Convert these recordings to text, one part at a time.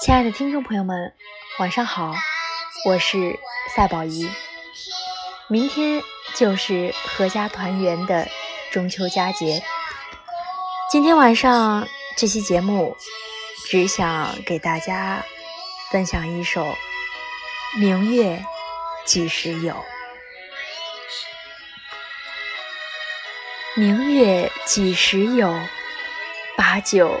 亲爱的听众朋友们，晚上好，我是赛宝仪。明天就是阖家团圆的中秋佳节。今天晚上这期节目，只想给大家分享一首《明月几时有》。明月几时有？把酒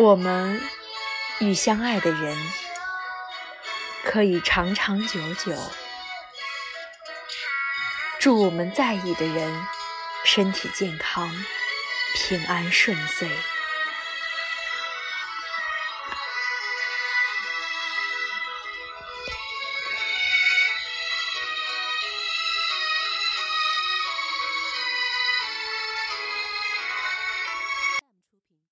我们与相爱的人可以长长久久。祝我们在意的人身体健康、平安顺遂。